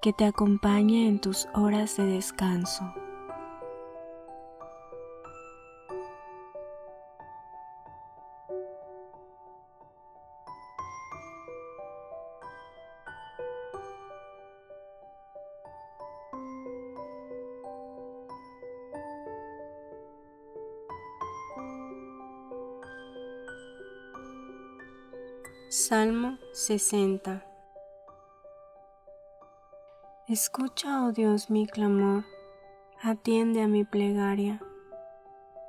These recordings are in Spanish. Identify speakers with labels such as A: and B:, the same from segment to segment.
A: que te acompañe en tus horas de descanso. Salmo 60 Escucha, oh Dios, mi clamor, atiende a mi plegaria.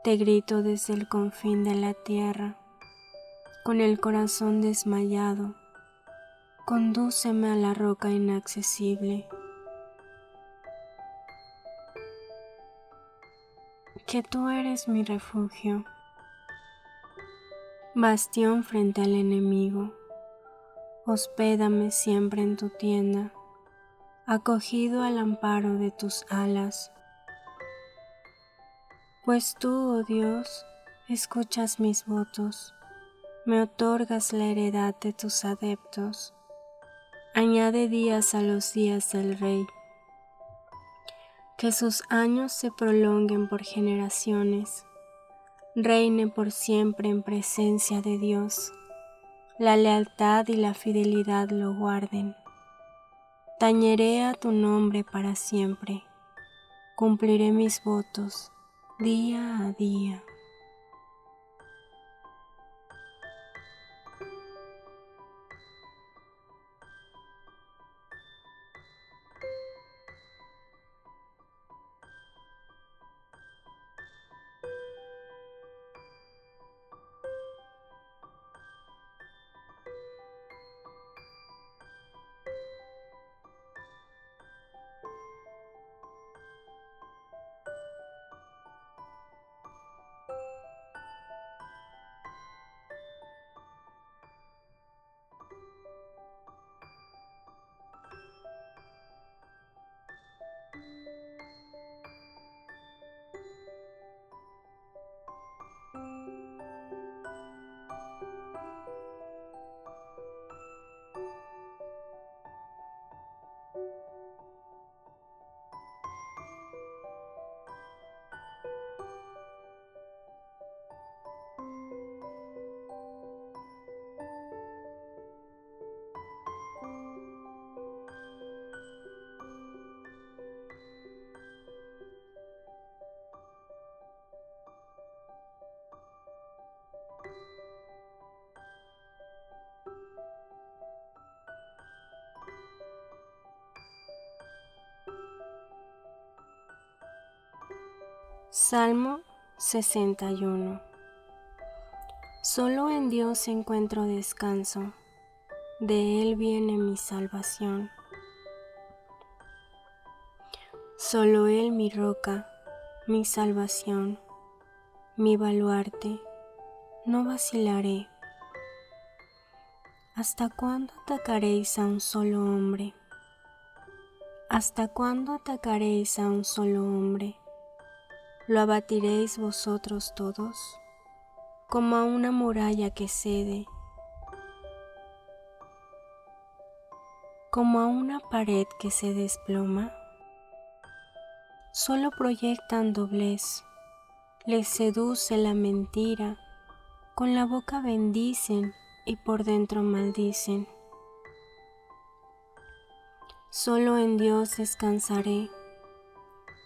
A: Te grito desde el confín de la tierra, con el corazón desmayado. Condúceme a la roca inaccesible. Que tú eres mi refugio, bastión frente al enemigo. Hospédame siempre en tu tienda acogido al amparo de tus alas. Pues tú, oh Dios, escuchas mis votos, me otorgas la heredad de tus adeptos. Añade días a los días del Rey, que sus años se prolonguen por generaciones, reine por siempre en presencia de Dios, la lealtad y la fidelidad lo guarden Tañeré a tu nombre para siempre. Cumpliré mis votos día a día. Salmo 61 Solo en Dios encuentro descanso, de Él viene mi salvación. Solo Él mi roca, mi salvación, mi baluarte, no vacilaré. ¿Hasta cuándo atacaréis a un solo hombre? ¿Hasta cuándo atacaréis a un solo hombre? Lo abatiréis vosotros todos, como a una muralla que cede, como a una pared que se desploma. Solo proyectan doblez, les seduce la mentira, con la boca bendicen y por dentro maldicen. Solo en Dios descansaré,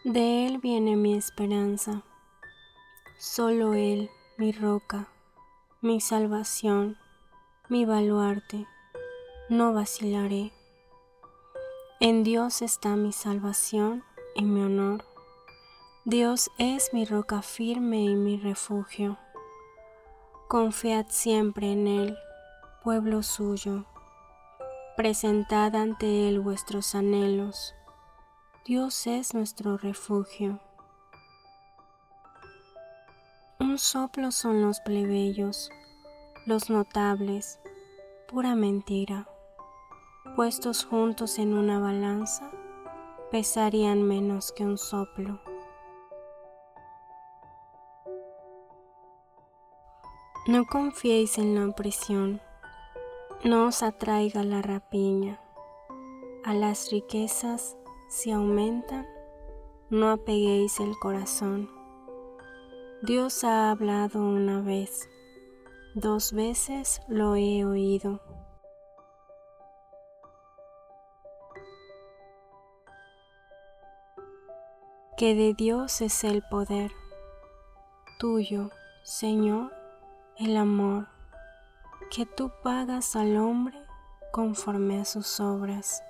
A: de Él viene mi esperanza. Solo Él, mi roca, mi salvación, mi baluarte, no vacilaré. En Dios está mi salvación y mi honor. Dios es mi roca firme y mi refugio. Confiad siempre en Él, pueblo suyo. Presentad ante Él vuestros anhelos. Dios es nuestro refugio. Un soplo son los plebeyos, los notables, pura mentira. Puestos juntos en una balanza, pesarían menos que un soplo. No confiéis en la opresión, no os atraiga la rapiña. A las riquezas, si aumentan, no apeguéis el corazón. Dios ha hablado una vez, dos veces lo he oído. Que de Dios es el poder, tuyo, Señor, el amor que tú pagas al hombre conforme a sus obras.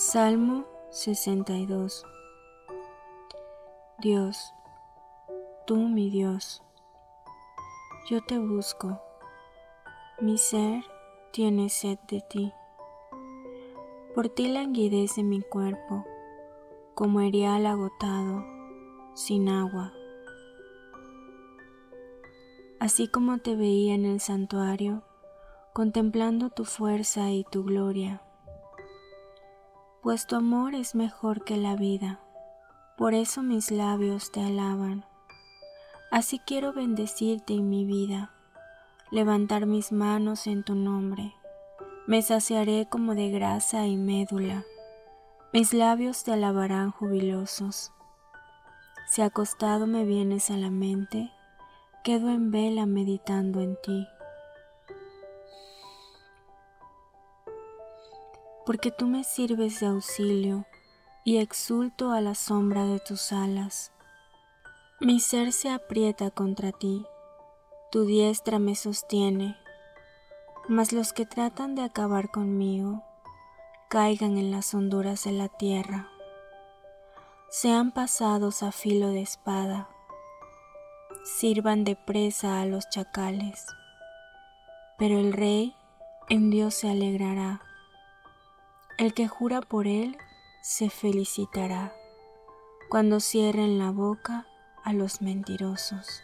A: Salmo 62 Dios, tú mi Dios, yo te busco, mi ser tiene sed de ti. Por ti languidece mi cuerpo, como erial agotado, sin agua. Así como te veía en el santuario, contemplando tu fuerza y tu gloria pues tu amor es mejor que la vida, por eso mis labios te alaban. Así quiero bendecirte en mi vida, levantar mis manos en tu nombre. Me saciaré como de grasa y médula, mis labios te alabarán jubilosos. Si acostado me vienes a la mente, quedo en vela meditando en ti. Porque tú me sirves de auxilio y exulto a la sombra de tus alas. Mi ser se aprieta contra ti, tu diestra me sostiene, mas los que tratan de acabar conmigo caigan en las honduras de la tierra, sean pasados a filo de espada, sirvan de presa a los chacales, pero el rey en Dios se alegrará el que jura por él se felicitará cuando cierren la boca a los mentirosos.